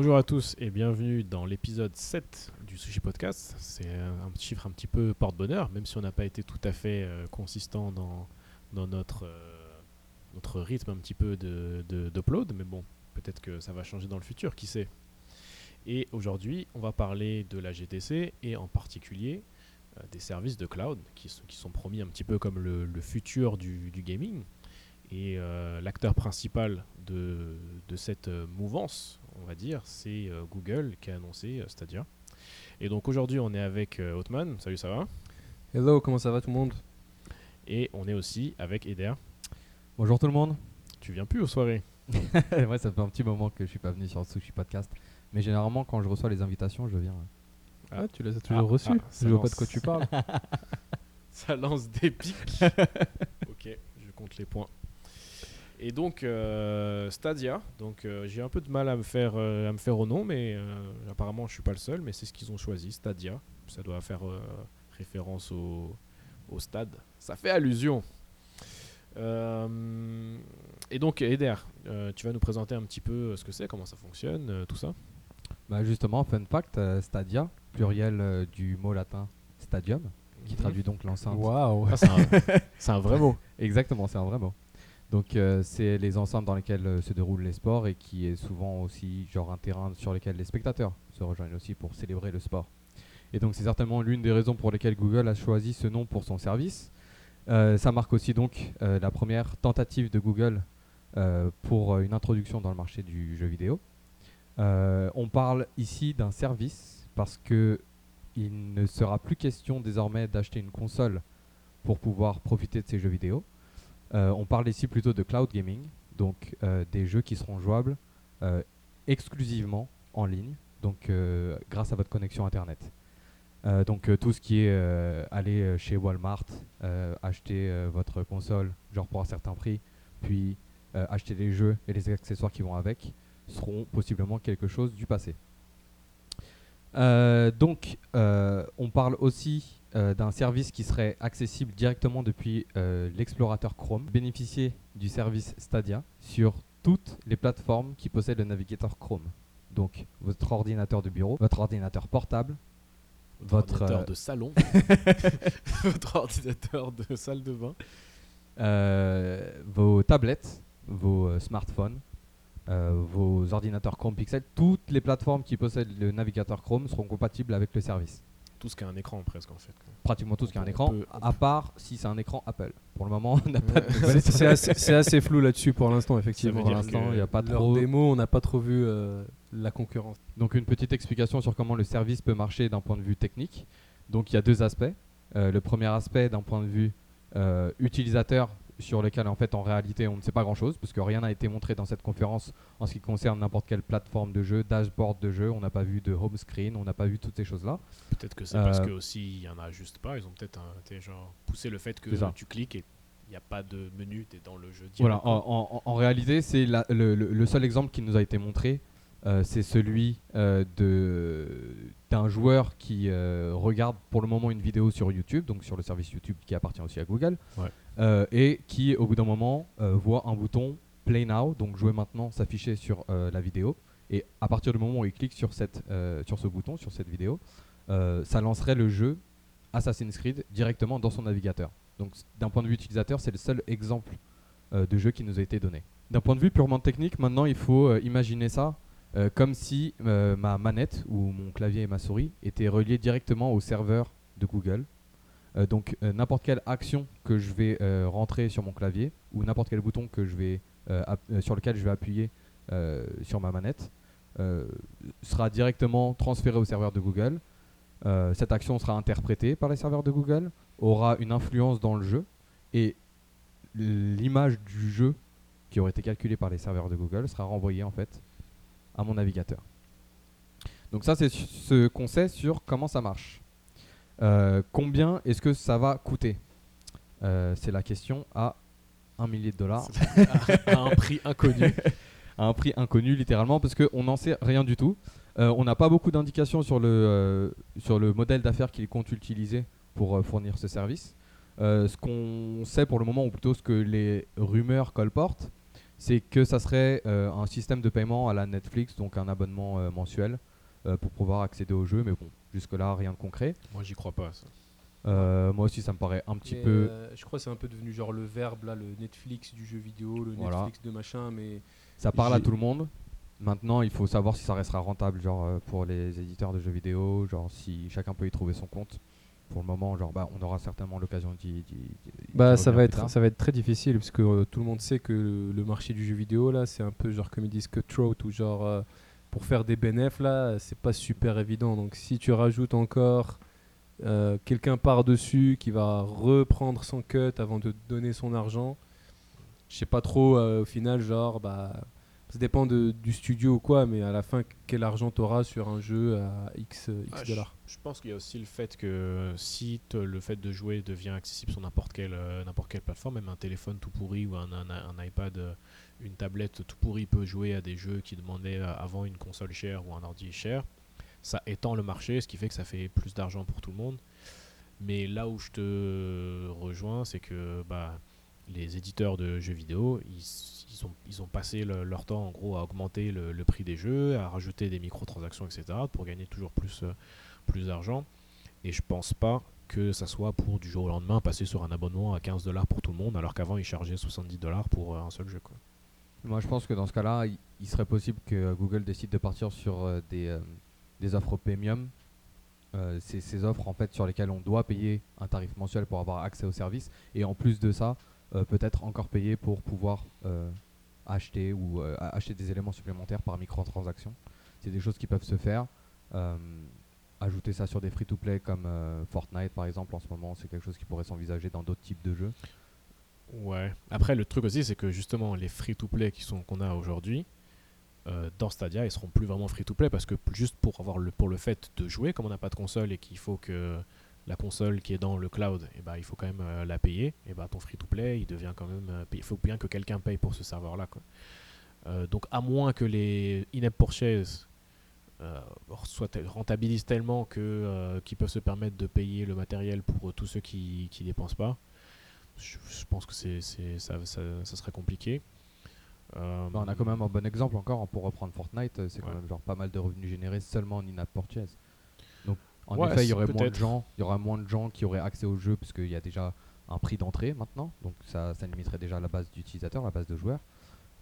Bonjour à tous et bienvenue dans l'épisode 7 du Sushi Podcast. C'est un chiffre un petit peu porte-bonheur, même si on n'a pas été tout à fait euh, consistant dans, euh, notre rythme un petit peu d'upload, de, mais bon, peut-être que ça va changer dans le futur, qui sait. Et aujourd'hui, on va parler de la GTC et en particulier euh, des services de cloud qui, sont- promis un petit peu comme le, futur du gaming. Et euh, l'acteur principal de, de cette euh, mouvance, on va dire, c'est euh, Google qui a annoncé euh, Stadia. Et donc aujourd'hui, on est avec euh, Othman. Salut, ça va? Hello, comment ça va tout le monde? Et on est aussi avec Eder. Bonjour tout le monde. Tu viens plus aux soirées ouais, ça fait un petit moment que je suis pas venu sur le Sushi Podcast. Mais généralement, quand je reçois les invitations, je viens. Ah, tu les as toujours Ah, reçus? ah, Je vois pas de quoi tu parles. Ça lance des pics. ok, je compte les points. Et donc euh, Stadia, donc euh, j'ai un peu de mal à me faire euh, à me faire au nom, mais euh, apparemment je suis pas le seul, mais c'est ce qu'ils ont choisi, Stadia. Ça doit faire euh, référence au, au stade. Ça fait allusion. Euh, et donc Eder, euh, tu vas nous présenter un petit peu ce que c'est, comment ça fonctionne, euh, tout ça. Bah justement, fun fact, Stadia, pluriel du mot latin stadium, qui Mhm. traduit donc l'enceinte. Waouh Ah, c'est un, c'est un vrai mot. Exactement, c'est un vrai mot. Donc euh, c'est les enceintes dans lesquelles euh, se déroulent les sports et qui est souvent aussi genre un terrain sur lequel les spectateurs se rejoignent aussi pour célébrer le sport. Et donc c'est certainement l'une des raisons pour lesquelles Google a choisi ce nom pour son service. Euh, ça marque aussi donc euh, la première tentative de Google pour une introduction dans le marché du jeu vidéo. On parle ici d'un service parce que il ne sera plus question désormais d'acheter une console pour pouvoir profiter de ces jeux vidéo. Euh, on parle ici plutôt de cloud gaming, donc euh, des jeux qui seront jouables euh, exclusivement en ligne, donc grâce à votre connexion internet. Donc tout ce qui est aller chez Walmart, acheter votre console, genre pour un certain prix, puis acheter les jeux et les accessoires qui vont avec, seront possiblement quelque chose du passé. Euh, donc, euh, on parle aussi euh, d'un service qui serait accessible directement depuis l'explorateur Chrome. Bénéficier du service Stadia sur toutes les plateformes qui possèdent le navigateur Chrome. Donc, votre ordinateur de bureau, votre ordinateur portable, votre, ordinateur de salon, votre ordinateur de salle de bain. vos tablettes, vos smartphones, vos ordinateurs Chrome Pixel, toutes les plateformes qui possèdent le navigateur Chrome seront compatibles avec le service. Tout ce qui a un écran presque en fait. Pratiquement tout ce qui a un écran, peut- à part si c'est un écran Apple. Pour le moment, on n'a pas de nouvelles. C'est assez, c'est assez flou là-dessus pour l'instant, effectivement. Pour l'instant, il n'y a pas trop. démo, on n'a pas trop vu euh, la concurrence. Donc une petite explication sur comment le service peut marcher d'un point de vue technique. Donc il y a deux aspects. Euh, le premier aspect d'un point de vue euh, utilisateur sur lequel en fait en réalité on ne sait pas grand chose parce que rien n'a été montré dans cette conférence en ce qui concerne n'importe quelle plateforme de jeu, dashboard de jeu, on n'a pas vu de home screen, on n'a pas vu toutes ces choses là. Peut-être que c'est parce Euh, que aussi il y en a juste pas. Ils ont peut-être genre poussé le fait que tu cliques et il n'y a pas de menu, tu es dans le jeu. Voilà, en, en- en réalité, c'est la- le, le- le seul exemple qui nous a été montré, euh, c'est celui euh, d'un joueur qui euh, regarde pour le moment une vidéo sur YouTube, donc sur le service YouTube qui appartient aussi à Google, Ouais. et qui au bout d'un moment voit un bouton Play Now, donc jouer maintenant, s'afficher sur la vidéo, et à partir du moment où il clique sur, cette, sur ce bouton, sur cette vidéo, ça lancerait le jeu Assassin's Creed directement dans son navigateur. Donc d'un point de vue utilisateur, c'est le seul exemple de jeu qui nous a été donné. D'un point de vue purement technique, maintenant il faut imaginer ça euh, comme si euh, ma manette ou mon clavier et ma souris étaient reliés directement au serveur de Google. Euh, donc n'importe quelle action que je vais rentrer sur mon clavier ou n'importe quel bouton que je vais, app- sur lequel je vais appuyer sur ma manette sera directement transféré au serveur de Google. Cette action sera interprétée par les serveurs de Google, aura une influence dans le jeu et l'image du jeu qui aurait été calculée par les serveurs de Google sera renvoyée en fait à mon navigateur. Donc ça c'est ce qu'on sait sur comment ça marche. Euh, combien est-ce que ça va coûter? Euh, C'est la question à un millier de dollars à un prix inconnu. à un prix inconnu littéralement parce qu'on n'en sait rien du tout. Euh, on n'a pas beaucoup d'indications sur, le, sur le modèle d'affaires qu'il compte utiliser pour fournir ce service. Ce qu'on sait pour le moment, ou plutôt ce que les rumeurs colportent, c'est que ça serait euh, un système de paiement à la Netflix, donc un abonnement euh, mensuel euh, pour pouvoir accéder au jeu. Mais bon, jusque-là, rien de concret. Moi, j'y crois pas. Ça. Euh, moi aussi, ça me paraît un petit Mais, peu. euh, je crois que c'est un peu devenu genre le verbe là, le Netflix du jeu vidéo, le Voilà. Netflix de machin, mais Ça parle à tout le monde. Maintenant, il faut savoir si ça restera rentable, genre euh, pour les éditeurs de jeux vidéo, genre si chacun peut y trouver son compte. Pour le moment, genre bah, on aura certainement l'occasion d'y. Bah ça va être ça va être très difficile parce que euh, tout le monde sait que le, le marché du jeu vidéo là c'est un peu genre comme ils disent cutthroat ou genre euh, pour faire des bénéfices là c'est pas super évident donc si tu rajoutes encore euh, quelqu'un par dessus qui va reprendre son cut avant de donner son argent je sais pas trop au final genre bah ça dépend de- du studio ou quoi mais à la fin quel argent t'auras sur un jeu à x x Ah, dollars? Je pense qu'il y a aussi le fait que si le fait de jouer devient accessible sur n'importe quelle, euh, n'importe quelle plateforme, même un téléphone tout pourri ou un, un- un iPad, euh, une tablette tout pourri peut jouer à des jeux qui demandaient euh, avant une console chère ou un ordi cher. Ça étend le marché, ce qui fait que ça fait plus d'argent pour tout le monde. Mais là où je te rejoins, c'est que bah, les éditeurs de jeux vidéo, ils, ont, passé le- leur temps en gros à augmenter le, prix des jeux, à rajouter des microtransactions, etc. pour gagner toujours plus, euh, plus d'argent. Et je pense pas que ça soit pour du jour au lendemain passer sur un abonnement à 15 dollars pour tout le monde, alors qu'avant ils chargeaient 70 dollars pour euh, un seul jeu. Moi, je pense que dans ce cas-là, il, serait possible que euh, Google décide de partir sur des, offres premium. Euh, ces offres en fait sur lesquelles on doit payer un tarif mensuel pour avoir accès au service et en plus de ça, peut-être encore payer pour pouvoir euh, acheter ou euh, acheter des éléments supplémentaires par microtransaction. C'est des choses qui peuvent se faire. Euh, ajouter ça sur des free-to-play comme euh, Fortnite par exemple en ce moment, c'est quelque chose qui pourrait s'envisager dans d'autres types de jeux. Ouais. Après, le truc aussi, c'est que justement, les free-to-play qui sont qu'on a aujourd'hui, euh, dans Stadia, ils seront plus vraiment free-to-play parce que juste pour avoir le pour le fait de jouer, comme on n'a pas de console et qu'il faut que la console qui est dans le cloud, et ben il faut quand même euh, la payer. Et ben ton free-to-play, il devient quand même, euh, il faut bien que quelqu'un paye pour ce serveur-là. quoi. Euh, donc à moins que les in-app purchases soient rentabilisent tellement que qu'ils peuvent se permettre de payer le matériel pour tous ceux qui qui dépensent pas je, je pense que c'est, ça, ça, ça serait compliqué. Euh, Bah, on a quand même un bon exemple encore hein, pour reprendre Fortnite, c'est quand Ouais. même genre pas mal de revenus générés seulement en in-app purchase. En Ouais, effet, il y aurait moins de gens, il y aura moins de gens qui auraient accès au jeu parce qu'il y a déjà un prix d'entrée maintenant, donc ça, ça limiterait déjà la base d'utilisateurs, la base de joueurs.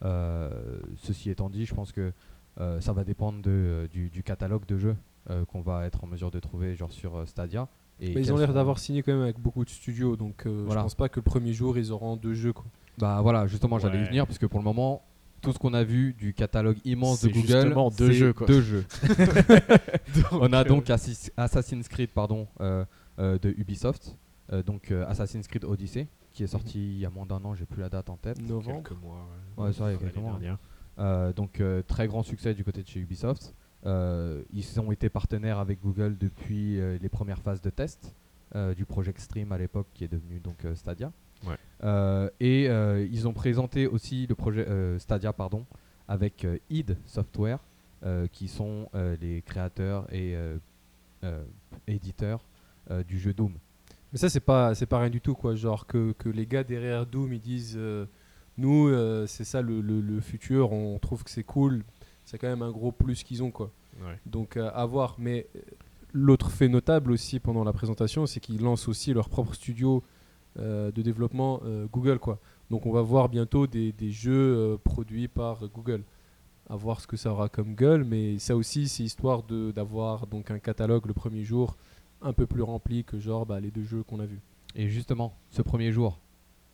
Euh, ceci étant dit, je pense que euh, ça va dépendre de, euh, du, du catalogue de jeux euh, qu'on va être en mesure de trouver genre sur Stadia. Et Mais ils ont l'air sont- d'avoir signé quand même avec beaucoup de studios, donc euh, Voilà. je pense pas que le premier jour ils auront deux jeux. Quoi. Bah voilà, justement, j'allais y venir parce que pour le moment, tout ce qu'on a vu du catalogue immense de Google, justement deux jeux, quoi. deux jeux. On a euh, donc Assis- Assassin's Creed pardon, euh, euh, de Ubisoft, euh, donc euh, Assassin's Creed Odyssey, qui est sorti il y a moins d'un an, j'ai plus la date en tête. Novembre. quelques mois. ouais. Ouais, c'est vrai, il y a L'année quelques mois. dernière. Euh, donc euh, très grand succès du côté de chez Ubisoft. Euh, ils ont été partenaires avec Google depuis euh, les premières phases de test euh, du Project Stream à l'époque qui est devenu donc euh, Stadia. Euh, et euh, ils ont présenté aussi le projet euh, Stadia pardon avec euh, id Software euh, qui sont euh, les créateurs et euh, euh, éditeurs euh, du jeu Doom. Mais ça c'est pas c'est pas rien du tout quoi. Genre que, que les gars derrière Doom ils disent euh, nous euh, c'est ça le, le- le futur, on trouve que c'est cool. C'est quand même un gros plus qu'ils ont quoi. Ouais. Donc euh, à voir. Mais l'autre fait notable aussi pendant la présentation, c'est qu'ils lancent aussi leur propre studio euh, de développement euh, Google quoi. Donc on va voir bientôt des, des jeux euh, produits par Google. À voir ce que ça aura comme gueule, mais ça aussi c'est histoire de d'avoir donc un catalogue le premier jour un peu plus rempli que genre bah, les deux jeux qu'on a vus. Et justement, ce premier jour,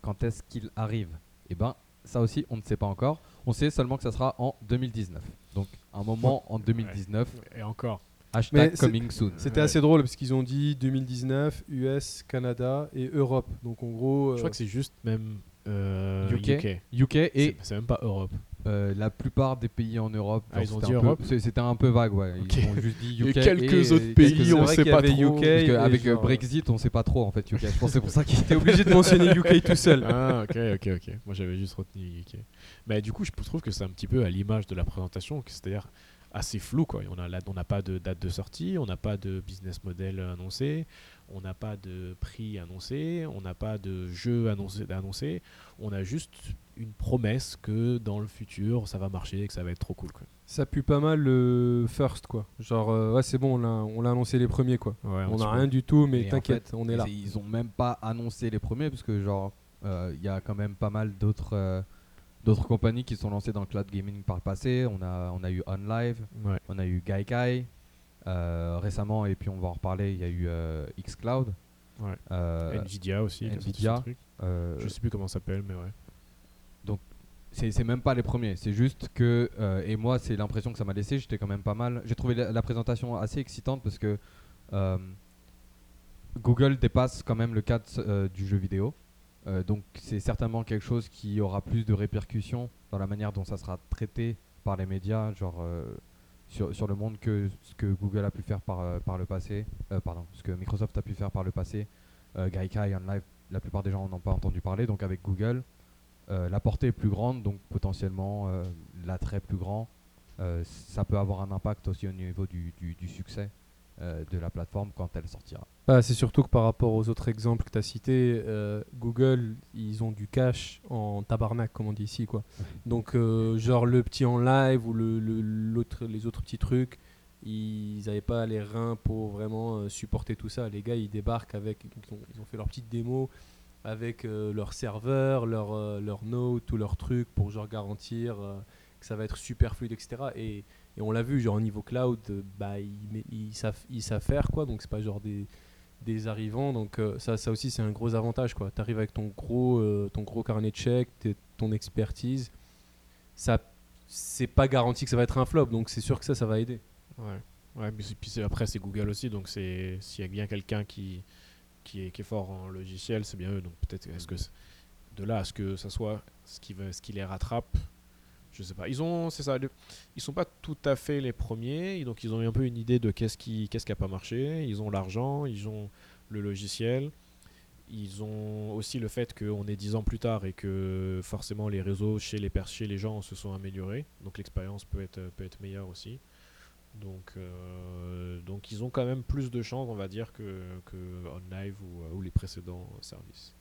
quand est-ce qu'il arrive? Eh ben, ça aussi, on ne sait pas encore. On sait seulement que ça sera en 2019. Donc, un moment en 2019. Et encore. Hashtag coming soon. C'était Ouais. assez drôle parce qu'ils ont dit 2019, US, Canada et Europe. Donc en gros, Je crois que c'est juste même euh, UK. UK. UK et C'est- même pas Europe. euh, la plupart des pays en Europe. Ah, ils ont dit Europe C'était un peu vague, ouais. Ils ont juste dit UK. quelques et- autres et pays, quelques on autres. sait pas trop. UK. Parce qu'avec genre- Brexit, on sait pas trop en fait UK. Je pense que c'est pour ça qu'il T'es obligé de mentionner UK tout seul. Ah, ok, ok, ok. Moi, j'avais juste retenu UK. Mais du coup, je trouve que c'est un petit peu à l'image de la présentation, c'est-à-dire assez flou. Quoi. On n'a on n'a pas de date de sortie, on n'a pas de business model annoncé, on n'a pas de prix annoncé, on n'a pas de jeu annoncé, annoncé. On a juste une promesse que dans le futur ça va marcher et que ça va être trop cool. Quoi. Ça pue pas mal le first, quoi. Genre, euh, ouais, c'est bon, on l'a, on l'a annoncé les premiers, quoi. Ouais, on n'a rien du tout, mais en t'inquiète, fait, on est là. Ils ont même pas annoncé les premiers parce que genre euh, il y a quand même pas mal d'autres euh, d'autres compagnies qui sont lancées dans le cloud gaming par le passé. On a on a eu OnLive, Ouais. on a eu Gaikai euh, récemment et puis on va en reparler. Il y a eu euh, xCloud. Ouais. Euh, Nvidia aussi. Nvidia. Je sais plus comment ça s'appelle, mais ouais. c'est c'est même pas les premiers, c'est juste que, et moi c'est l'impression que ça m'a laissé, j'étais quand même pas mal. J'ai trouvé la, la présentation assez excitante parce que Google dépasse quand même le cadre du jeu vidéo. Euh, donc c'est certainement quelque chose qui aura plus de répercussions dans la manière dont ça sera traité par les médias, genre euh, sur, sur le monde que ce que Google a pu faire par, euh, par le passé, pardon, ce que Microsoft a pu faire par le passé, euh, Gaikai, OnLive, la plupart des gens n'en ont pas entendu parler, donc avec Google, la portée est plus grande, donc potentiellement l'attrait plus grand. Ça peut avoir un impact aussi au niveau du, du- du succès de la plateforme quand elle sortira. Bah, c'est surtout que par rapport aux autres exemples que tu as cités, euh, Google, ils ont du cash en tabarnak, comme on dit ici. Quoi. Donc, euh, genre le petit en live ou le, le- l'autre, les autres petits trucs, ils n'avaient pas les reins pour vraiment euh, supporter tout ça. Les gars, ils débarquent avec. Ils ont, ils ont fait leur petite démo avec euh, leur serveur, leur, euh, leur note, tous leurs trucs pour genre garantir euh, que ça va être super fluide, etc. Et, et on l'a vu, genre au niveau cloud, euh, bah, ils, ils savent, ils savent faire quoi. Donc, c'est pas genre des des arrivants. Donc euh, ça, ça aussi, c'est un gros avantage. Tu arrives avec ton gros, euh, ton gros carnet de chèques, ton expertise. Ça, c'est pas garanti que ça va être un flop. Donc c'est sûr que ça, ça va aider. Ouais. Ouais, puis après c'est Google aussi, donc s'il y a bien quelqu'un qui qui est, qui est fort en logiciel, c'est bien eux. Donc peut-être est-ce que de là à ce que ça soit ce qui va, ce qui les rattrape, je sais pas. Ils ont, c'est ça, ils sont pas tout à fait les premiers, donc ils ont un peu une idée de qu'est-ce qui qu'est-ce qui a pas marché. Ils ont l'argent, ils ont le logiciel. Ils ont aussi le fait qu'on est dix ans plus tard et que forcément les réseaux chez les, les gens se sont améliorés. Donc l'expérience peut être, peut être meilleure aussi. Donc, euh, donc ils ont quand même plus de chances, on va dire, que, que OnLive ou, euh, ou les précédents services.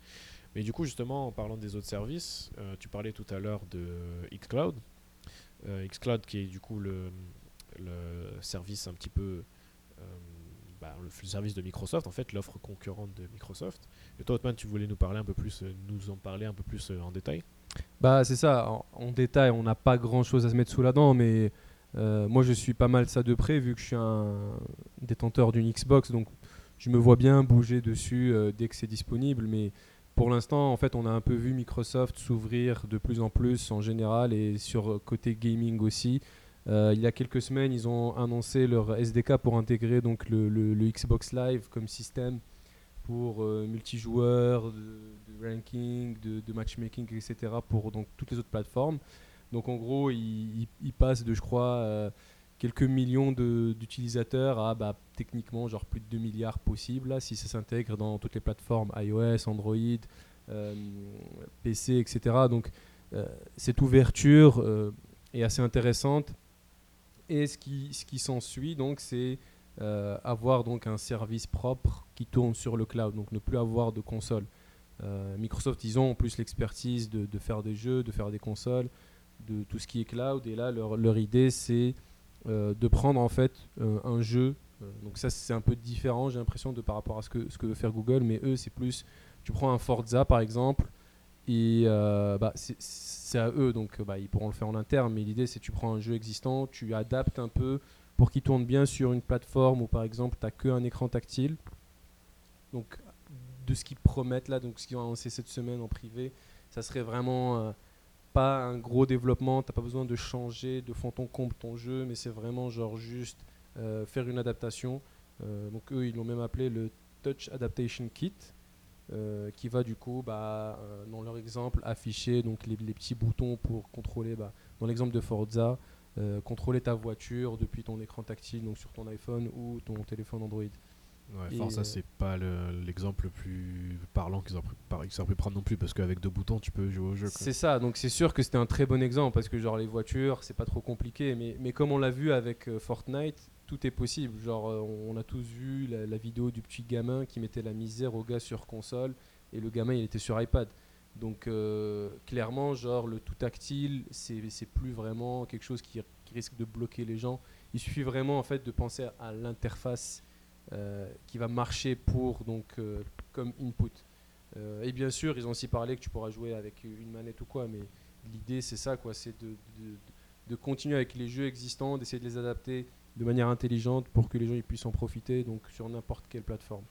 Mais du coup, justement, en parlant des autres services, euh, tu parlais tout à l'heure de xCloud. Euh, xCloud qui est du coup le, service un petit peu... euh, bah, le, service de Microsoft, en fait, l'offre concurrente de Microsoft. Et toi, Otman, tu voulais nous parler un peu plus, euh, nous en parler un peu plus en détail? Bah c'est ça. En, détail, on n'a pas grand-chose à se mettre sous la dent, mais moi je suis pas mal ça de près vu que je suis un détenteur d'une Xbox, donc je me vois bien bouger dessus dès que c'est disponible. Mais pour l'instant, en fait, on a un peu vu Microsoft s'ouvrir de plus en plus en général et sur euh, côté gaming aussi. Euh, il y a quelques semaines, ils ont annoncé leur SDK pour intégrer donc le, Xbox Live comme système pour euh, multijoueur, de, ranking, de, matchmaking, etc. pour donc toutes les autres plateformes. Donc en gros, ils passent de, je crois, euh, quelques millions d'utilisateurs à bah, techniquement genre plus de 2 milliards possibles si ça s'intègre dans toutes les plateformes iOS, Android, euh, PC, etc. Donc euh, cette ouverture euh, est assez intéressante. Et ce qui, ce qui s'ensuit, donc, c'est avoir donc un service propre qui tourne sur le cloud, donc ne plus avoir de console. Microsoft, ils ont en plus l'expertise de, de faire des jeux, de faire des consoles, de tout ce qui est cloud. Et là, leur, leur idée, c'est de prendre en fait euh, un jeu. Euh, donc ça, c'est un peu différent, j'ai l'impression, de par rapport à ce que, ce que veut faire Google. Mais eux, c'est plus, tu prends un Forza par exemple, et euh, bah, c'est- à eux, donc bah, ils pourront le faire en interne. Mais l'idée, c'est tu prends un jeu existant, tu adaptes un peu pour qu'il tourne bien sur une plateforme où par exemple tu n'as qu'un écran tactile. Donc de ce qu'ils promettent là, donc ce qu'ils ont annoncé cette semaine en privé, ça serait vraiment euh, pas un gros développement, t'as pas besoin de changer de fond en comble ton jeu, mais c'est vraiment genre juste euh, faire une adaptation. Euh, donc eux ils l'ont même appelé le Touch Adaptation Kit. euh, qui va du coup, bah, dans leur exemple, afficher donc les, petits boutons pour contrôler, bah, dans l'exemple de Forza, contrôler ta voiture depuis ton écran tactile, donc sur ton iPhone ou ton téléphone Android. Ouais, Forza, euh, c'est pas le- l'exemple le plus parlant qu'ils auraient pu- prendre non plus, parce qu'avec deux boutons, tu peux jouer au jeu. C'est ça, donc c'est sûr que c'était un très bon exemple parce que genre les voitures, c'est pas trop compliqué, mais, mais comme on l'a vu avec euh, Fortnite, tout est possible. Genre euh, on a tous vu la, la vidéo du petit gamin qui mettait la misère au gars sur console et le gamin il était sur iPad. Donc euh, clairement, genre le tout tactile, c'est plus vraiment quelque chose qui, qui risque de bloquer les gens. Il suffit vraiment en fait de penser à l'interface qui va marcher pour donc euh, comme input. Euh, et bien sûr, ils ont aussi parlé que tu pourras jouer avec une manette ou quoi, mais l'idée c'est ça quoi, c'est de, de- continuer avec les jeux existants, d'essayer de les adapter de manière intelligente pour que les gens ils puissent en profiter donc sur n'importe quelle plateforme.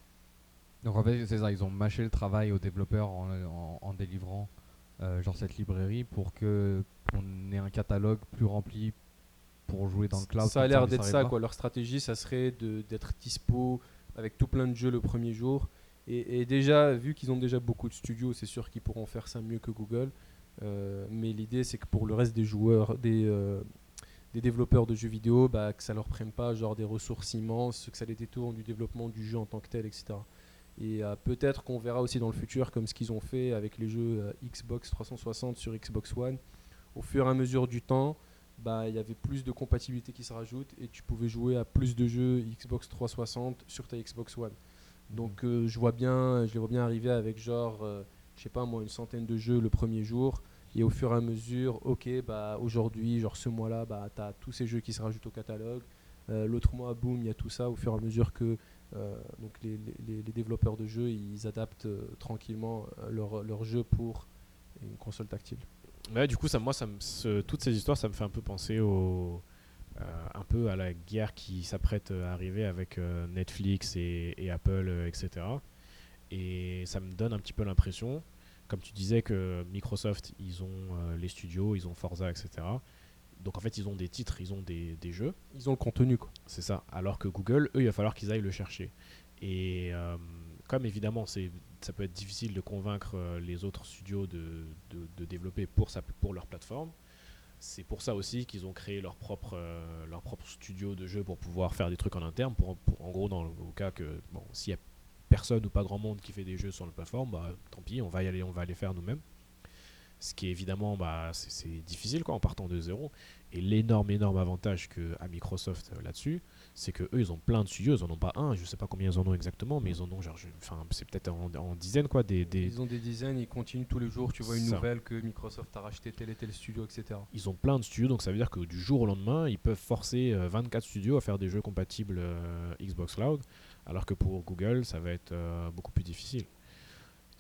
Donc en fait, c'est ça, ils ont mâché le travail aux développeurs en, en- délivrant euh, genre cette librairie pour que on ait un catalogue plus rempli pour jouer dans le cloud. Ça a l'air d'être ça, quoi. Leur stratégie, ça serait d'être dispo avec tout plein de jeux le premier jour. Et, et déjà, vu qu'ils ont déjà beaucoup de studios, c'est sûr qu'ils pourront faire ça mieux que Google. Euh, mais l'idée, c'est que pour le reste des joueurs, des, euh, des développeurs de jeux vidéo, bah, que ça leur prenne pas genre des ressources immenses, que ça les détourne du développement du jeu en tant que tel, etc. Et euh, peut-être qu'on verra aussi dans le futur, comme ce qu'ils ont fait avec les jeux Xbox 360 sur Xbox One, au fur et à mesure du temps, bah, il y avait plus de compatibilité qui se rajoute et tu pouvais jouer à plus de jeux Xbox 360 sur ta Xbox One. Donc euh, je vois bien, je les vois bien arriver avec genre, euh, je sais pas moi, une centaine de jeux le premier jour et au fur et à mesure, ok, bah aujourd'hui, genre ce mois-là, bah t'as tous ces jeux qui se rajoutent au catalogue. Euh, L'autre mois, boum, il y a tout ça au fur et à mesure que euh, donc les, les- les développeurs de jeux ils adaptent tranquillement leur, leur jeu pour une console tactile. Ouais, du coup, ça, moi, ça me- ce- toutes ces histoires, ça me fait un peu penser au, euh, un peu à la guerre qui s'apprête à arriver avec euh, Netflix et, et Apple, euh, etc. Et ça me donne un petit peu l'impression, comme tu disais, que Microsoft, ils ont les studios, ils ont Forza, etc. Donc en fait, ils ont des titres, ils ont des, des jeux. Ils ont le contenu quoi. C'est ça. Alors que Google, eux, il va falloir qu'ils aillent le chercher. Et comme évidemment, c'est, ça peut être difficile de convaincre euh, les autres studios de, de- développer pour, sa, pour leur plateforme, c'est pour ça aussi qu'ils ont créé leur propre, euh, leur propre studio de jeu pour pouvoir faire des trucs en interne. Pour, en gros, dans le au cas que bon, s'il y a personne ou pas grand monde qui fait des jeux sur la plateforme, bah, tant pis, on va y aller, on va les faire nous-mêmes. Ce qui est évidemment, bah, c'est, difficile quoi, en partant de zéro. Et l'énorme, énorme avantage que a Microsoft euh, là-dessus, c'est que eux ils ont plein de studios, ils en ont pas un, je sais pas combien ils en ont exactement, mais ils en ont genre, enfin c'est peut-être en, en dizaines quoi, des, des- Ils ont des dizaines, ils continuent tous les jours. Tu vois une Ça. nouvelle que Microsoft a racheté tel et tel studio, etc. ils ont plein de studios, donc ça veut dire que du jour au lendemain, ils peuvent forcer euh, 24 studios à faire des jeux compatibles euh, Xbox Cloud, alors que pour Google, ça va être euh, beaucoup plus difficile.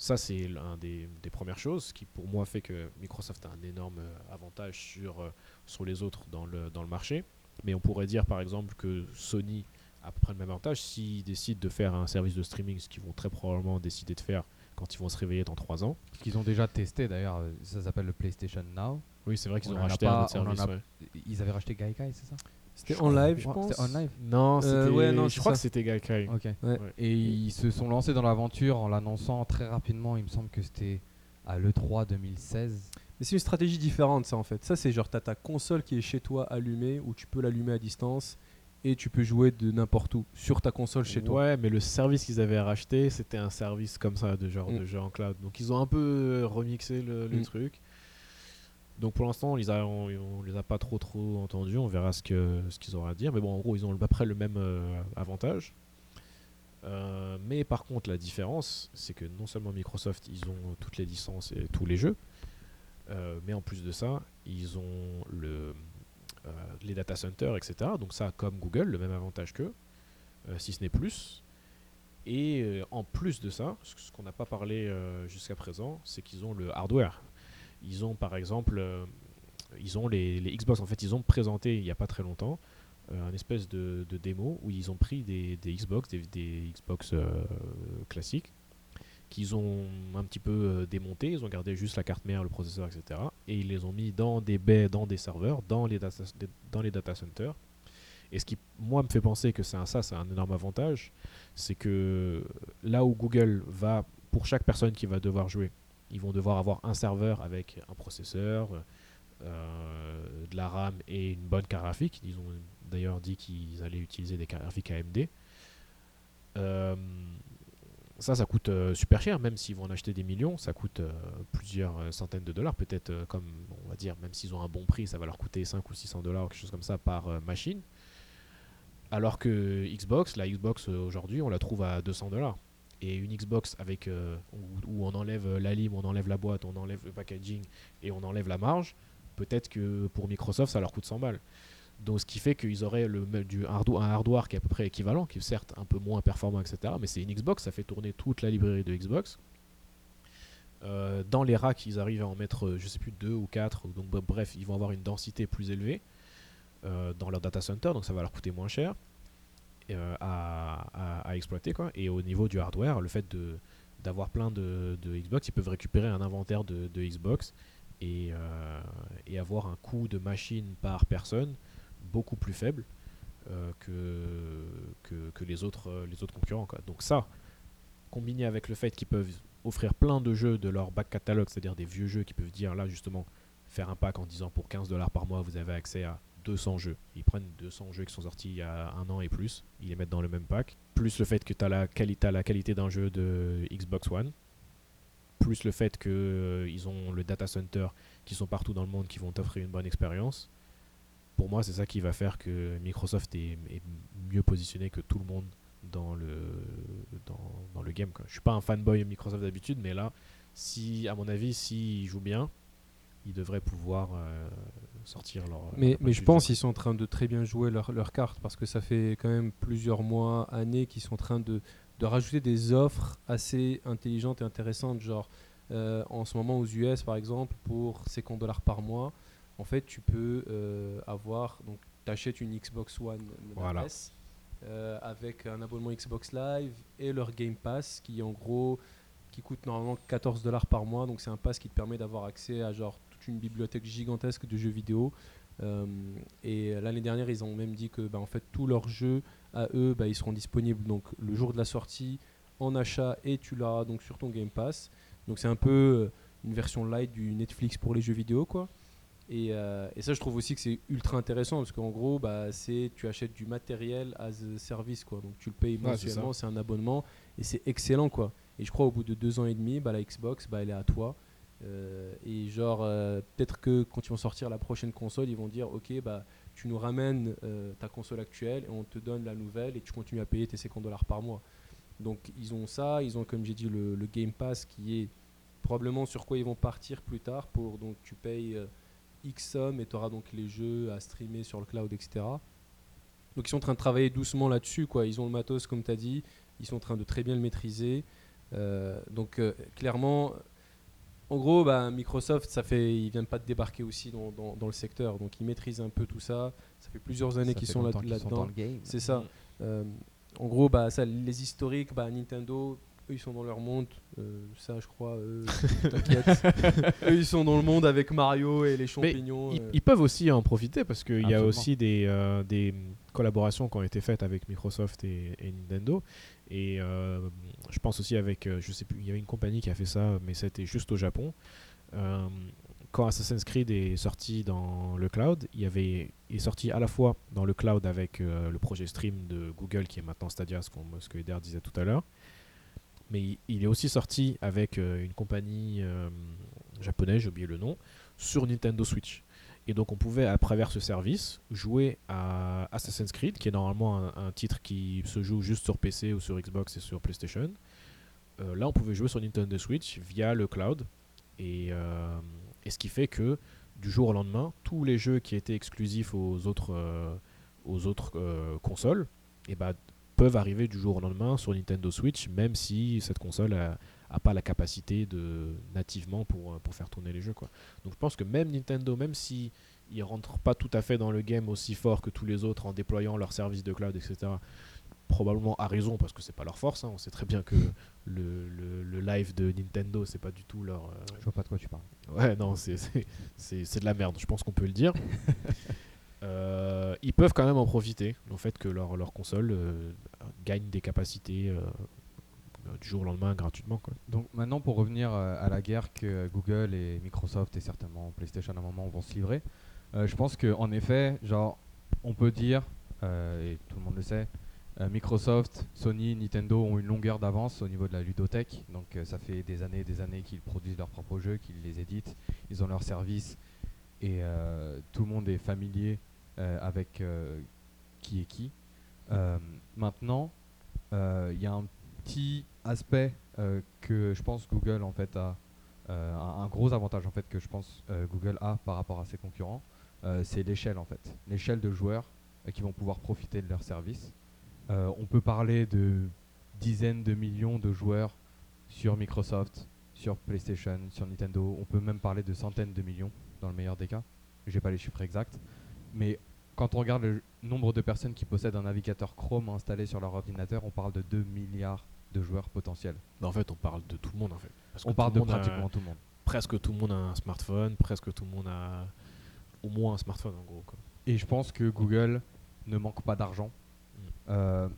Ça, c'est l'un des, des premières choses qui, pour moi, fait que Microsoft a un énorme euh, avantage sur, euh, sur les autres dans le, dans le marché. Mais on pourrait dire, par exemple, que Sony a à peu près le même avantage s'ils décident de faire un service de streaming, ce qu'ils vont très probablement décider de faire quand ils vont se réveiller dans 3 ans. Ce qu'ils ont déjà testé d'ailleurs, euh, ça s'appelle le PlayStation Now. Oui, c'est vrai qu'ils On ont a racheté pas- un autre service. a- ouais. Ils avaient racheté Gaikai, c'est ça? C'était en live, je pense. C'était en live? Non, c'était. Euh, ouais, non, je crois ça. que c'était Gaikai. Ouais. Et ils se sont lancés dans l'aventure en l'annonçant très rapidement, il me semble que c'était à l'E3 2016. Mais c'est une stratégie différente, ça en fait. Ça, c'est genre, t'as ta console qui est chez toi allumée, où tu peux l'allumer à distance et tu peux jouer de n'importe où sur ta console chez toi. Ouais, mais le service qu'ils avaient racheté, c'était un service comme ça, de genre Mm. de jeu en cloud. Donc ils ont un peu remixé le, le Mm. truc. Donc pour l'instant, on on, on les a pas trop trop entendus. On verra ce que ce qu'ils auront à dire. Mais bon, en gros, ils ont à peu près le même euh, avantage. Euh, mais par contre, la différence, c'est que non seulement Microsoft, ils ont toutes les licences et tous les jeux, euh, mais en plus de ça, ils ont le, les data centers, etc. Donc ça, comme Google, le même avantage qu'eux, si ce n'est plus. Et en plus de ça, ce qu'on n'a pas parlé jusqu'à présent, c'est qu'ils ont le hardware. Ils ont par exemple, euh, ils ont les, Xbox. En fait, ils ont présenté il n'y a pas très longtemps euh, un espèce de, démo où ils ont pris des, Xbox, des, Xbox euh, classiques, qu'ils ont un petit peu démontés. Ils ont gardé juste la carte mère, le processeur, etc. Et ils les ont mis dans des baies, dans des serveurs, dans les data, dans les data centers. Et ce qui, moi, me fait penser que c'est un, ça, c'est un énorme avantage, c'est que là où Google va, pour chaque personne qui va devoir jouer, ils vont devoir avoir un serveur avec un processeur, euh, de la RAM et une bonne carte graphique. Ils ont d'ailleurs dit qu'ils allaient utiliser des cartes graphiques AMD. Euh, ça, ça coûte euh, super cher, même s'ils vont en acheter des millions, ça coûte euh, plusieurs euh, centaines de dollars, peut-être euh, comme, on va dire, même s'ils ont un bon prix, ça va leur coûter 5 ou 600 dollars, quelque chose comme ça par euh, machine. Alors que Xbox, la Xbox euh, aujourd'hui, on la trouve à 200 dollars. Et une Xbox avec euh, où, on enlève euh, la lime, on enlève la boîte, on enlève le packaging et on enlève la marge, peut-être que pour Microsoft ça leur coûte 100 balles. Donc ce qui fait qu'ils auraient le, du hardo- un hardware qui est à peu près équivalent, qui est certes un peu moins performant, etc. Mais c'est une Xbox, ça fait tourner toute la librairie de Xbox. Euh, dans les racks, ils arrivent à en mettre, je sais plus, deux ou quatre. Donc b- bref, ils vont avoir une densité plus élevée dans leur data center, donc ça va leur coûter moins cher euh, à, exploiter. Quoi. Et au niveau du hardware, le fait d'avoir plein de, de Xbox, ils peuvent récupérer un inventaire de, de Xbox et, euh, et avoir un coût de machine par personne beaucoup plus faible euh, que, que, les, autres, les autres concurrents. Donc ça, combiné avec le fait qu'ils peuvent offrir plein de jeux de leur back catalogue, c'est-à-dire des vieux jeux qui peuvent dire là justement faire un pack en disant pour 15 dollars par mois vous avez accès à 200 jeux. Ils prennent 200 jeux qui sont sortis il y a un an et plus, ils les mettent dans le même pack, plus le fait que tu as la, qualité d'un jeu de Xbox One, plus le fait qu'ils ont le data center qui sont partout dans le monde qui vont t'offrir une bonne expérience. Pour moi, c'est ça qui va faire que Microsoft est, mieux positionné que tout le monde dans le, dans, dans le game. Quoi. Je suis pas un fanboy Microsoft d'habitude, mais là, si, à mon avis, s'ils jouent bien, ils devraient pouvoir euh, sortir leur. Mais, leur mais je pense qu'ils sont en train de très bien jouer leur, leur carte parce que ça fait quand même plusieurs mois, années qu'ils sont en train de, de rajouter des offres assez intelligentes et intéressantes. Genre, euh, en ce moment aux US par exemple, pour 50 dollars par mois, en fait, tu peux euh, avoir. Donc, tu achètes une Xbox One Voilà. S, euh, avec un abonnement Xbox Live et leur Game Pass qui, en gros, qui coûte normalement 14 dollars par mois. Donc, c'est un pass qui te permet d'avoir accès à genre toute une bibliothèque gigantesque de jeux vidéo. Euh, et l'année dernière, ils ont même dit que bah, en fait, tous leurs jeux à eux, bah, ils seront disponibles donc le jour de la sortie en achat et tu l'auras donc sur ton Game Pass. Donc c'est un peu euh, une version light du Netflix pour les jeux vidéo quoi. Et, euh, et ça, je trouve aussi que c'est ultra intéressant parce qu'en gros, bah, c'est tu achètes du matériel as a service quoi. Donc tu le payes c'est mensuellement, c'est un abonnement et c'est excellent quoi. Et je crois au bout de deux ans et demi, bah, la Xbox, bah, elle est à toi. Euh, et genre, euh, peut-être que quand ils vont sortir la prochaine console, ils vont dire Ok, bah, tu nous ramènes euh, ta console actuelle et on te donne la nouvelle et tu continues à payer tes 50 dollars par mois. Donc, ils ont ça, ils ont, comme j'ai dit, le, Game Pass qui est probablement sur quoi ils vont partir plus tard. Pour, donc, tu payes X somme et tu auras donc les jeux à streamer sur le cloud, etc. Donc, ils sont en train de travailler doucement là-dessus. quoi. Ils ont le matos, comme tu as dit, ils sont en train de très bien le maîtriser. Donc, clairement. En gros, bah, Microsoft, ça fait, ils viennent pas de débarquer aussi dans, dans- dans le secteur, donc ils maîtrisent un peu tout ça. Ça fait plusieurs années qu'ils sont là-dedans. dans le game. C'est ça. Euh, en gros, bah, ça, les historiques, bah, Nintendo, eux, ils sont dans leur monde. Euh, ça, je crois, eux, t'inquiète. eux, ils sont dans le monde avec Mario et les champignons. Ils, euh. ils peuvent aussi en profiter parce qu'il y a aussi des, euh, des collaborations qui ont été faites avec Microsoft et, Nintendo. Et euh, je pense aussi avec, euh, je sais plus, il y avait une compagnie qui a fait ça, mais c'était juste au Japon. Euh, quand Assassin's Creed est sorti dans le cloud, il y est sorti à la fois dans le cloud avec le projet Stream de Google qui est maintenant Stadia, ce, que Eder disait tout à l'heure. Mais il, il est aussi sorti avec une compagnie japonaise, j'ai oublié le nom, sur Nintendo Switch. Et donc on pouvait, à travers ce service, jouer à Assassin's Creed, qui est normalement un, titre qui se joue juste sur PC ou sur Xbox et sur PlayStation. Euh, là, on pouvait jouer sur Nintendo Switch via le cloud. Et, euh, et ce qui fait que du jour au lendemain, tous les jeux qui étaient exclusifs aux autres, euh, consoles eh ben, peuvent arriver du jour au lendemain sur Nintendo Switch, même si cette console a, a pas la capacité de nativement pour, euh, pour faire tourner les jeux. Quoi. Donc je pense que même Nintendo, même si ils rentrent pas tout à fait dans le game aussi fort que tous les autres en déployant leurs services de cloud, etc. Probablement à raison parce que c'est pas leur force. hein. On sait très bien que le, le- le live de Nintendo c'est pas du tout leur. euh, Je vois pas de quoi tu parles. Ouais, non, c'est- de la merde, je pense qu'on peut le dire. Euh, ils peuvent quand même en profiter, au fait que leur, leur console euh, gagne des capacités du jour au lendemain gratuitement. Quoi. Donc maintenant, pour revenir euh, à la guerre que Google et Microsoft et certainement PlayStation à un moment vont se livrer, euh, je pense qu'en effet, genre, on peut dire, euh, et tout le monde le sait, euh, Microsoft, Sony, Nintendo ont une longueur d'avance au niveau de la ludothèque. Donc euh, ça fait des années et des années qu'ils produisent leurs propres jeux, qu'ils les éditent, ils ont leurs services et euh, tout le monde est familier euh, avec euh, qui est qui. Euh, maintenant, euh, il y a un petit aspect euh, que je pense Google en fait a euh, un, gros avantage en fait que je pense euh, Google a par rapport à ses concurrents, c'est l'échelle en fait, l'échelle de joueurs qui vont pouvoir profiter de leurs services. On peut parler de dizaines de millions de joueurs sur Microsoft, sur PlayStation, sur Nintendo. On peut même parler de centaines de millions dans le meilleur des cas. J'ai pas les chiffres exacts, mais quand on regarde le nombre de personnes qui possèdent un navigateur Chrome installé sur leur ordinateur, on parle de 2 milliards de joueurs potentiels. En fait, on parle de tout le monde en fait. Parce On parle de a- pratiquement tout le monde. presque tout le monde a un smartphone, presque tout le monde a au moins un smartphone en gros. Quoi. Et je pense que Google ne manque pas d'argent. Mm. Euh,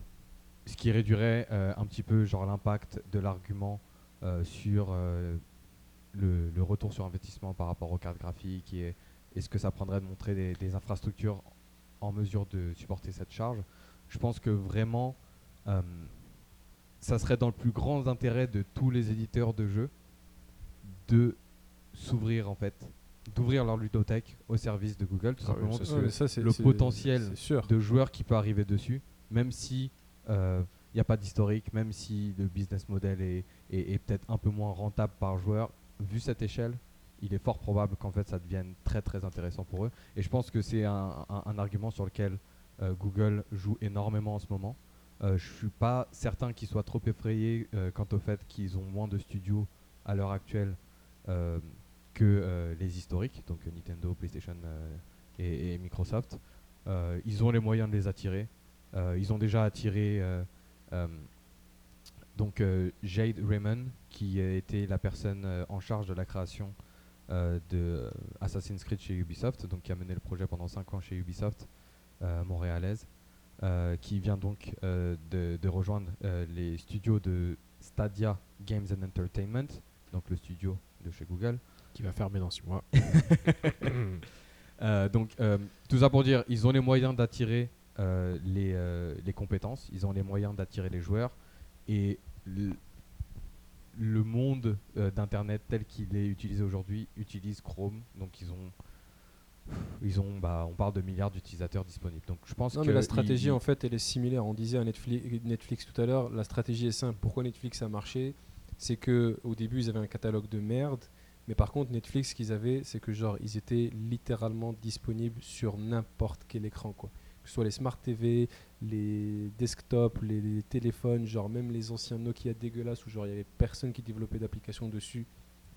ce qui réduirait euh, un petit peu genre l'impact de l'argument euh, sur le, le retour sur investissement par rapport aux cartes graphiques et, et ce que ça prendrait de montrer des, des infrastructures en mesure de supporter cette charge. Je pense que vraiment, ça serait dans le plus grand intérêt de tous les éditeurs de jeux de s'ouvrir en fait, d'ouvrir leur ludothèque au service de Google, tout Ah simplement parce que ça, le potentiel sûr. de joueurs qui peut arriver dessus, même si il n'y a pas d'historique, même si le business model est, est- est peut-être un peu moins rentable par joueur, vu cette échelle, il est fort probable qu'en fait ça devienne très très intéressant pour eux. Et je pense que c'est un, un- un argument sur lequel euh, Google joue énormément en ce moment. Euh, je suis pas certain qu'ils soient trop effrayés euh, quant au fait qu'ils ont moins de studios à l'heure actuelle euh, que les historiques, donc Nintendo, PlayStation et, Microsoft. Ils ont les moyens de les attirer. Ils ont déjà attiré donc Jade Raymond, qui été la personne en charge de la création de Assassin's Creed chez Ubisoft, donc qui a mené le projet pendant 5 ans chez Ubisoft montréalaise, qui vient donc euh, de, de rejoindre euh, les studios de Stadia Games and Entertainment, donc le studio de chez Google. Qui va fermer dans 6 mois. Euh, donc, euh, tout ça pour dire, ils ont les moyens d'attirer euh, les, euh, les compétences, ils ont les moyens d'attirer les joueurs, et le, le monde euh, d'Internet tel qu'il est utilisé aujourd'hui utilise Chrome, donc ils ont, ils ont, bah, on parle de milliards d'utilisateurs disponibles. Donc, je pense Non, que mais la stratégie, en fait, elle est similaire. On disait à Netflix, Netflix tout à l'heure, la stratégie est simple. Pourquoi Netflix a marché? C'est que au début, ils avaient un catalogue de merde. Mais par contre, Netflix, ce qu'ils avaient, c'est que genre, ils étaient littéralement disponibles sur n'importe quel écran, quoi. Que ce soit les smart TV, les desktops, les, les téléphones, genre même les anciens Nokia dégueulasses où genre il y avait personne qui développait d'application dessus.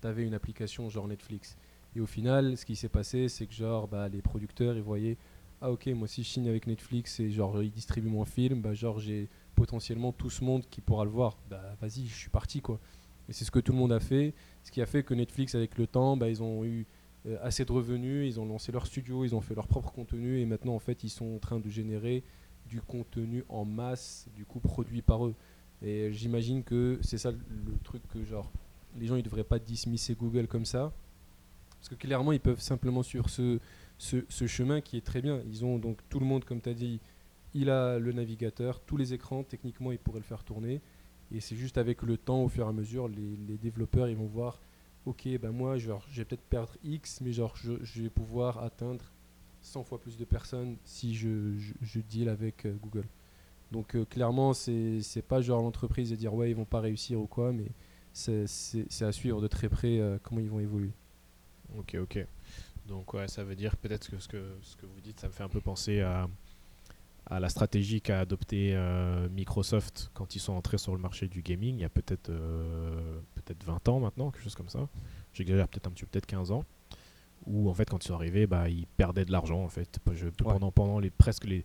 T'avais une application genre Netflix. Et au final, ce qui s'est passé, c'est que genre bah, les producteurs, ils voyaient ah ok moi si je signe avec Netflix et genre ils distribuent mon film bah genre j'ai potentiellement tout ce monde qui pourra le voir. Bah vas-y je suis parti quoi. Et c'est ce que tout le monde a fait. Ce qui a fait que Netflix avec le temps bah, ils ont eu euh, assez de revenus ils ont lancé leur studio ils ont fait leur propre contenu et maintenant en fait ils sont en train de générer du contenu en masse du coup produit par eux. Et j'imagine que c'est ça le, truc que genre les gens ils devraient pas dismisser Google comme ça parce que clairement ils peuvent simplement sur ce chemin qui est très bien. Ils ont donc tout le monde, comme tu as dit, il a le navigateur, tous les écrans, techniquement, ils pourraient le faire tourner. Et c'est juste avec le temps, au fur et à mesure, les, développeurs, ils vont voir, ok, ben moi, je vais peut-être perdre X, mais genre, je, je vais pouvoir atteindre 100 fois plus de personnes si je, je, deal avec euh, Google. Donc euh, clairement, c'est pas genre l'entreprise de dire, ouais, ils vont pas réussir ou quoi, mais c'est à suivre de très près euh, comment ils vont évoluer. Ok, ok. Donc ouais, ça veut dire peut-être que ce, que ce que vous dites, ça me fait un peu penser à, à la stratégie qu'a adoptée euh, Microsoft quand ils sont entrés sur le marché du gaming, il y a peut-être euh, peut-être 20 ans maintenant, quelque chose comme ça. J'exagère peut-être un petit peu, peut-être 15 ans. Où en fait quand ils sont arrivés, bah, ils perdaient de l'argent en fait. Je- pendant, pendant les presque les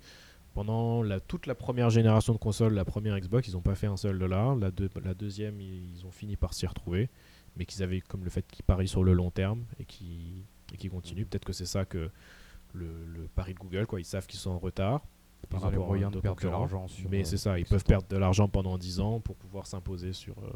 pendant la, toute la première génération de consoles, la première Xbox, ils n'ont pas fait un seul dollar. La, deux- la deuxième, ils, ils ont fini par s'y retrouver. Mais qu'ils avaient comme le fait qu'ils parient sur le long terme et qui et qui continuent. Peut-être que c'est ça que le, le pari de Google, quoi. Ils savent qu'ils sont en retard. Ils par ont les rapport à moyens de perdre de l'argent Mais euh, c'est ça, ils peuvent temps. perdre de l'argent pendant 10 ans pour pouvoir s'imposer sur, euh,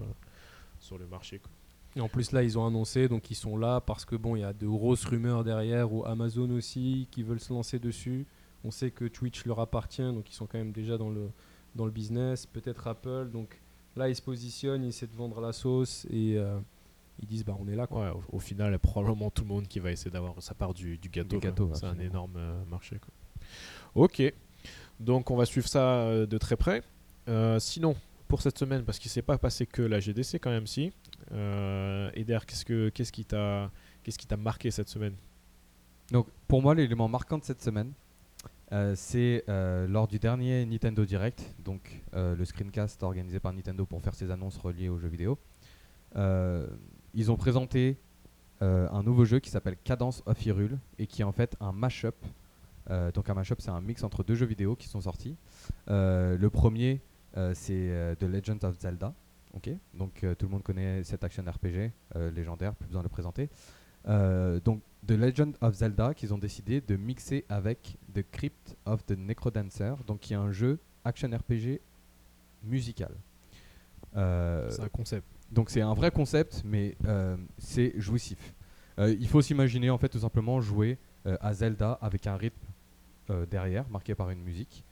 sur le marché. quoi. Et en plus là, ils ont annoncé, donc ils sont là parce que bon, il y a de grosses rumeurs derrière, ou Amazon aussi, qui veulent se lancer dessus. On sait que Twitch leur appartient, donc ils sont quand même déjà dans le, dans le business. Peut-être Apple, donc là, ils se positionnent, ils essaient de vendre la sauce et euh, ils disent, bah on est là quoi. Ouais, au, au final, il y a probablement tout le monde qui va essayer d'avoir sa part du, du gâteau. C'est un énorme euh, marché. quoi. Ok, donc on va suivre ça euh, de très près. Euh, sinon, pour cette semaine Parce qu'il s'est pas passé que la GDC quand même, si. Euh, Eder, qu'est-ce, que, qu'est-ce, qui t'a, qu'est-ce qui t'a marqué cette semaine? Donc pour moi, l'élément marquant de cette semaine, euh, c'est euh, lors du dernier Nintendo Direct, donc euh, le screencast organisé par Nintendo pour faire ses annonces reliées aux jeux vidéo. Ils ont présenté euh, un nouveau jeu qui s'appelle Cadence of Hyrule et qui est en fait un mashup. Euh, donc un mashup, c'est un mix entre deux jeux vidéo qui sont sortis. Euh, le premier, euh, c'est The Legend of Zelda. Donc tout le monde connaît cet action RPG légendaire, plus besoin de le présenter. Donc The Legend of Zelda qu'ils ont décidé de mixer avec The Crypt of the Necrodancer, donc qui est un jeu action RPG musical. C'est un concept. Donc c'est un vrai concept, mais euh, c'est jouissif. Euh, il faut s'imaginer en fait tout simplement jouer euh, à Zelda avec un rythme derrière, marqué par une musique.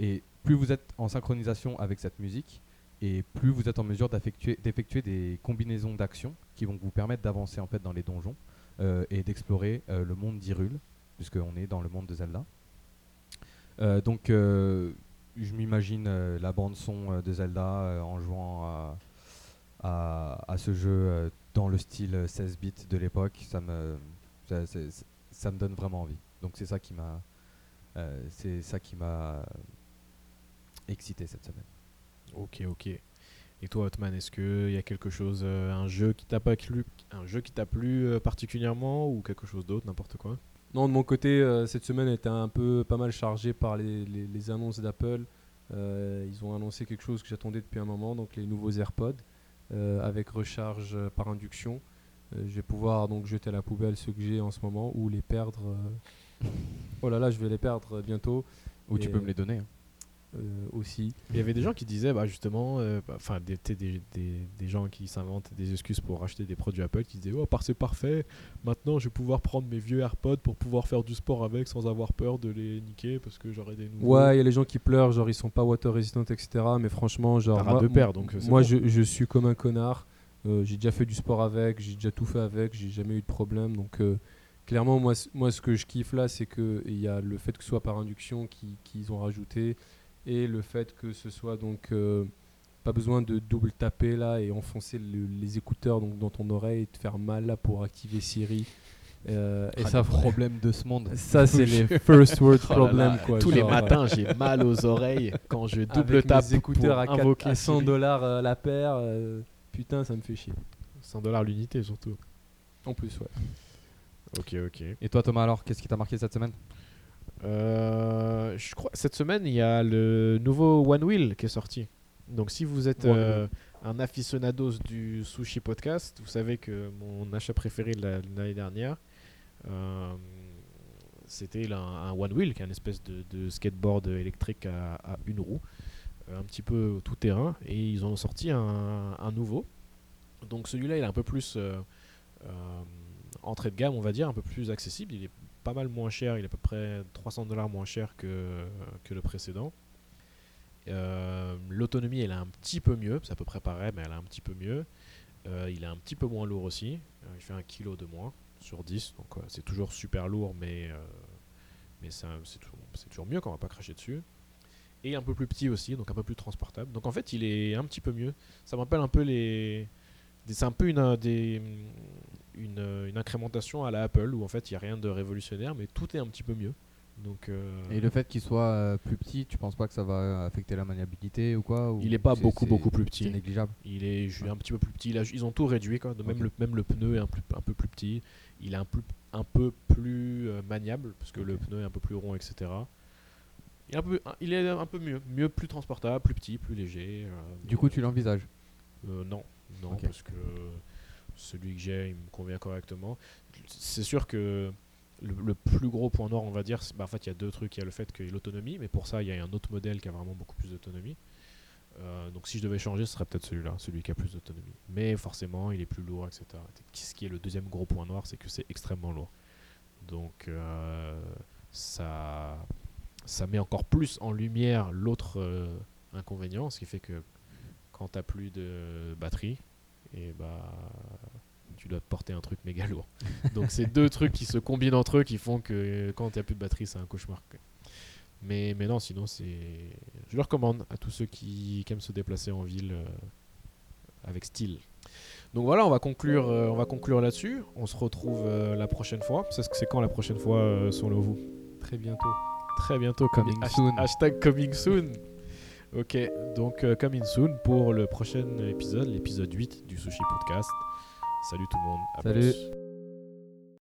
Et plus vous êtes en synchronisation avec cette musique, et plus vous êtes en mesure d'effectuer des combinaisons d'actions qui vont vous permettre d'avancer en fait dans les donjons et d'explorer le monde d'Hyrule, puisqu'on est dans le monde de Zelda. Donc je m'imagine la bande son de Zelda en jouant à, à, à ce jeu euh, dans le style euh, 16 bits de l'époque, ça me, ça, me donne vraiment envie. Donc c'est ça qui m'a, euh, c'est ça qui m'a excité cette semaine. Ok, ok. Et toi, Hotman, est-ce qu'il y a quelque chose, euh, un jeu qui t'a pas plu, un jeu qui t'a plu euh, particulièrement ou quelque chose d'autre, n'importe quoi? Non, de mon côté, euh, cette semaine était un peu pas mal chargée par les, les- les annonces d'Apple. Euh, ils ont annoncé quelque chose que j'attendais depuis un moment, donc les nouveaux AirPods avec recharge euh, par induction. Euh, je vais pouvoir donc jeter à la poubelle ceux que j'ai en ce moment ou les perdre. euh. Oh là là, je vais les perdre euh, bientôt Ou tu peux me les donner. hein. Euh, aussi. Il y avait des gens qui disaient, bah justement, euh, bah, enfin des, des, des, des gens qui s'inventent des excuses pour acheter des produits Apple, qui disaient, oh par- c'est parfait, maintenant je vais pouvoir prendre mes vieux AirPods pour pouvoir faire du sport avec sans avoir peur de les niquer parce que j'aurai des nouveaux. Ouais, il y a les gens qui pleurent, genre ils sont pas water resistant, etc. Mais franchement, genre. Moi- deux paires, donc, Moi, bon. je, je suis comme un connard. Euh, j'ai déjà fait du sport avec, j'ai déjà tout fait avec, j'ai jamais eu de problème. Donc, euh, clairement, moi, moi, ce que je kiffe là, c'est qu'il y a le fait que ce soit par induction qui- qu'ils ont rajouté et le fait que ce soit donc euh, pas besoin de double taper là et enfoncer le- les écouteurs donc, dans ton oreille et te faire mal là pour activer Siri. Euh, et Ah, ça, les problèmes de ce monde. ça c'est les first world Oh problems quoi. Tous les matins, j'ai mal aux oreilles quand je double avec tape mes écouteurs à, pour 4 invoquer à 100 Siri. dollars euh, la paire. euh, putain, ça me fait chier. 100 dollars l'unité surtout. En plus, ouais. Ok, ok. Et toi Thomas alors, qu'est-ce qui t'a marqué cette semaine? Euh, je crois cette semaine il y a le nouveau One Wheel qui est sorti. Donc si vous êtes euh, un aficionados du sushi podcast, vous savez que mon achat préféré l'année dernière, euh, c'était un, un One Wheel, qui est une espèce de, de skateboard électrique à, à une roue, un petit peu tout terrain, et ils en ont sorti un, un nouveau. Donc celui-là il est un peu plus entrée de gamme, on va dire, un peu plus accessible. Il est pas mal moins cher, il est à peu près 300 dollars moins cher que, que le précédent. Euh, L'autonomie, elle est un petit peu mieux, c'est à peu près pareil, mais elle est un petit peu mieux. Euh, il est un petit peu moins lourd aussi, Euh, il fait un kilo de moins sur 10, donc c'est toujours super lourd, mais, mais c'est toujours, toujours mieux quand on va pas cracher dessus. Et un peu plus petit aussi, donc un peu plus transportable. Donc en fait, il est un petit peu mieux. Ça me rappelle un peu les. C'est un peu une, des, une, euh, une incrémentation à la Apple où en fait il n'y a rien de révolutionnaire, mais tout est un petit peu mieux. Donc, euh, Et le fait qu'il soit euh, plus petit, tu penses pas que ça va affecter la maniabilité ou quoi ou il est pas c'est- beaucoup c'est- beaucoup plus C'est petit. négligeable. Il est un petit peu plus petit. Il a- ils ont tout réduit quoi. De même, le, même le pneu est un, plus- un peu plus petit. Il est un, plus, un peu plus maniable parce que le pneu est un peu plus rond, etc. Il est un peu, il est un peu mieux, mieux, plus transportable, plus petit, plus léger. euh, Du coup, tu l'envisages Euh, non, non, parce que celui que j'ai, il me convient correctement. C'est sûr que le, plus gros point noir, on va dire, bah, en fait, il y a deux trucs. Il y a le fait qu'il y ait l'autonomie, mais pour ça, il y a un autre modèle qui a vraiment beaucoup plus d'autonomie. Euh, donc, si je devais changer, ce serait peut-être celui-là, celui qui a plus d'autonomie. Mais forcément, il est plus lourd, etc. Ce qui est le deuxième gros point noir, c'est que c'est extrêmement lourd. Donc, euh, ça, met encore plus en lumière l'autre euh, inconvénient, ce qui fait que quand t'as plus de batterie, et bah tu dois porter un truc méga lourd. Donc c'est deux trucs qui se combinent entre eux qui font que quand il n'y a plus de batterie, c'est un cauchemar. Mais, mais non, sinon, c'est. Je le recommande à tous ceux qui, qui aiment se déplacer en ville euh, avec style. Donc voilà, on va conclure, euh, on va conclure là-dessus. On se retrouve euh, la prochaine fois. C'est c'est quand la prochaine fois, euh, selon vous Très bientôt. Très bientôt, Coming soon. Hashtag coming soon. Ok, donc euh, coming soon pour le prochain épisode, l'épisode 8 du Sushi Podcast. Salut tout le monde. à Salut. plus.